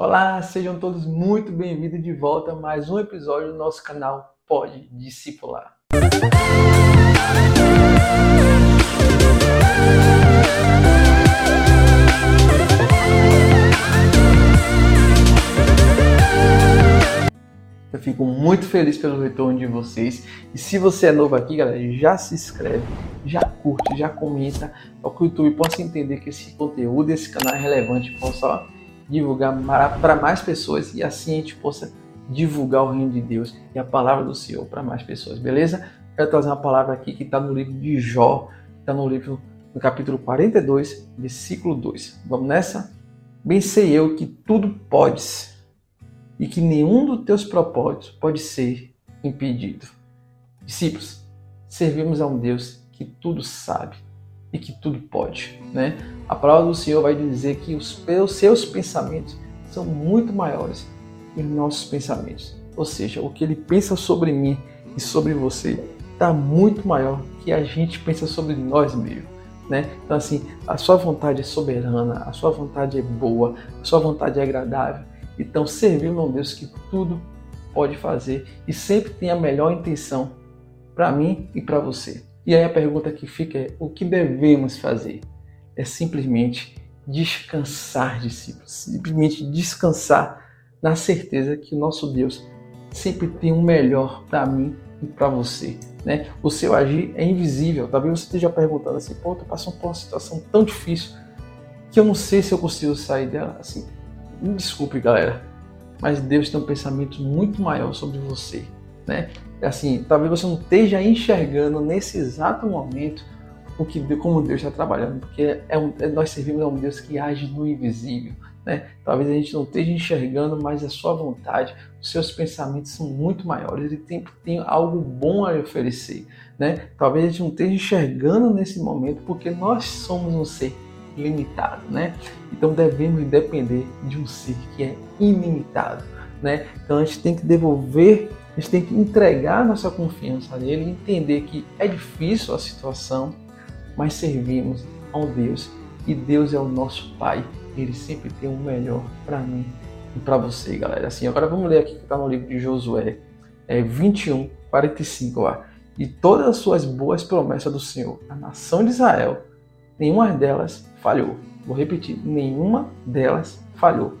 Olá, sejam todos muito bem-vindos de volta a mais um episódio do nosso canal Pode Discipular. Eu fico muito feliz pelo retorno de vocês. E se você é novo aqui, galera, já se inscreve, já curte, já comenta, para que o YouTube possa entender que esse conteúdo, esse canal é relevante, possa divulgar para mais pessoas e assim a gente possa divulgar o reino de Deus e a palavra do Senhor para mais pessoas, beleza? Quero trazer uma palavra aqui que está no livro de Jó, está no livro no capítulo 42, versículo 2. Vamos nessa? Bem sei eu que tudo podes e que nenhum dos teus propósitos pode ser impedido. Discípulos, servimos a um Deus que tudo sabe e que tudo pode, né? A palavra do Senhor vai dizer que os, seus pensamentos são muito maiores que os nossos pensamentos. Ou seja, o que ele pensa sobre mim e sobre você está muito maior que a gente pensa sobre nós mesmos. Né? Então, assim, a sua vontade é soberana, a sua vontade é boa, a sua vontade é agradável. Então, servir um Deus que tudo pode fazer e sempre tem a melhor intenção para mim e para você. E aí a pergunta que fica é: o que devemos fazer? É simplesmente descansar, discípulos. Simplesmente descansar na certeza que o nosso Deus sempre tem o um melhor para mim e para você. Né? O seu agir é invisível. Talvez você esteja perguntando assim: pô, eu tô passando por uma situação tão difícil que eu não sei se eu consigo sair dela. Assim, me desculpe, galera, mas Deus tem um pensamento muito maior sobre você, né? Assim, talvez você não esteja enxergando nesse exato momento o que como Deus está trabalhando, porque é um, é, nós servimos a um Deus que age no invisível, né? Talvez a gente não esteja enxergando, mas a sua vontade, os seus pensamentos são muito maiores. Ele tem, tem algo bom a oferecer, né? Talvez a gente não esteja enxergando nesse momento, porque nós somos um ser limitado, né? Então devemos depender de um ser que é ilimitado, né? Então a gente tem que devolver, a gente tem que entregar nossa confiança nele, entender que é difícil a situação, mas servimos a um Deus e Deus é o nosso Pai. Ele sempre tem o melhor para mim e para você, galera. Assim, agora vamos ler aqui que está no livro de Josué, é 21, 45 lá. E todas as suas boas promessas do Senhor, a nação de Israel, nenhuma delas falhou. Vou repetir, nenhuma delas falhou.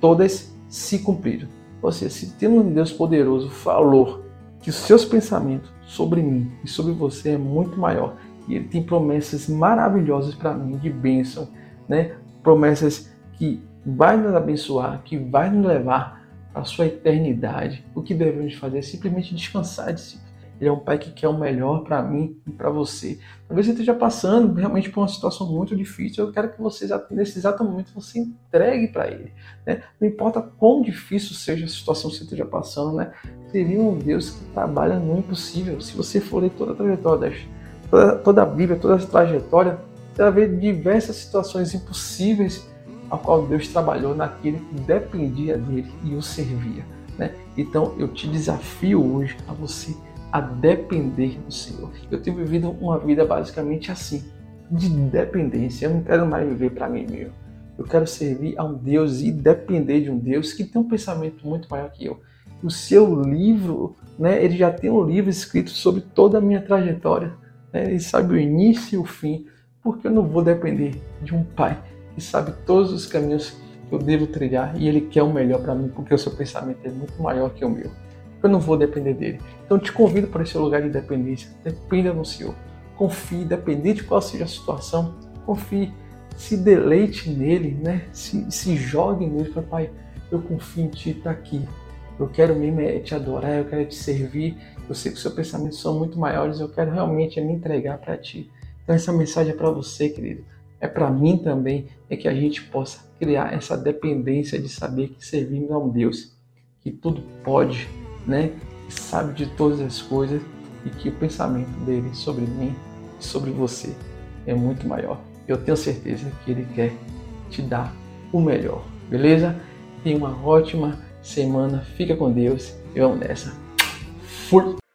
Todas se cumpriram. Ou seja, se temos um Deus poderoso falou que os seus pensamentos sobre mim e sobre você é muito maior e ele tem promessas maravilhosas para mim de bênção, né? Promessas que vai nos abençoar, que vai nos levar à sua eternidade. O que devemos fazer é simplesmente descansar de si ele é um pai que quer o melhor para mim e para você. Talvez você esteja passando realmente por uma situação muito difícil. Eu quero que você, nesse exato momento, você entregue para ele. Né? Não importa quão difícil seja a situação que você esteja passando, né? Um Deus que trabalha no impossível. Se você for ler toda a trajetória, toda, toda a Bíblia, toda a trajetória, você vai ver diversas situações impossíveis a qual Deus trabalhou naquele que dependia dele e o servia. Né? Então eu te desafio hoje a você a depender do Senhor. Eu tenho vivido uma vida basicamente assim, de dependência. Eu não quero mais viver para mim mesmo. Eu quero servir a um Deus e depender de um Deus que tem um pensamento muito maior que eu. O seu livro, né, ele já tem um livro escrito sobre toda a minha trajetória. Né, ele sabe o início e o fim. Porque eu não vou depender de um pai que sabe todos os caminhos que eu devo trilhar e ele quer o melhor para mim, porque o seu pensamento é muito maior que o meu eu não vou depender dele. Então te convido para esse lugar de dependência. Dependa no Senhor. Confie, dependente de qual seja a situação, confie, se deleite nele, né? Se, se jogue nele, para Pai, eu confio em Ti, está aqui. Eu quero mesmo é te adorar, eu quero te servir. Eu sei que os seus pensamentos são muito maiores, eu quero realmente me entregar para Ti. Então essa mensagem é para você, querido. É para mim também, é que a gente possa criar essa dependência de saber que servimos a um Deus que tudo pode, né? Que sabe de todas as coisas e que o pensamento dele sobre mim e sobre você é muito maior. Eu tenho certeza que ele quer te dar o melhor, beleza? Tenha uma ótima semana, fica com Deus e vamos nessa. Fui!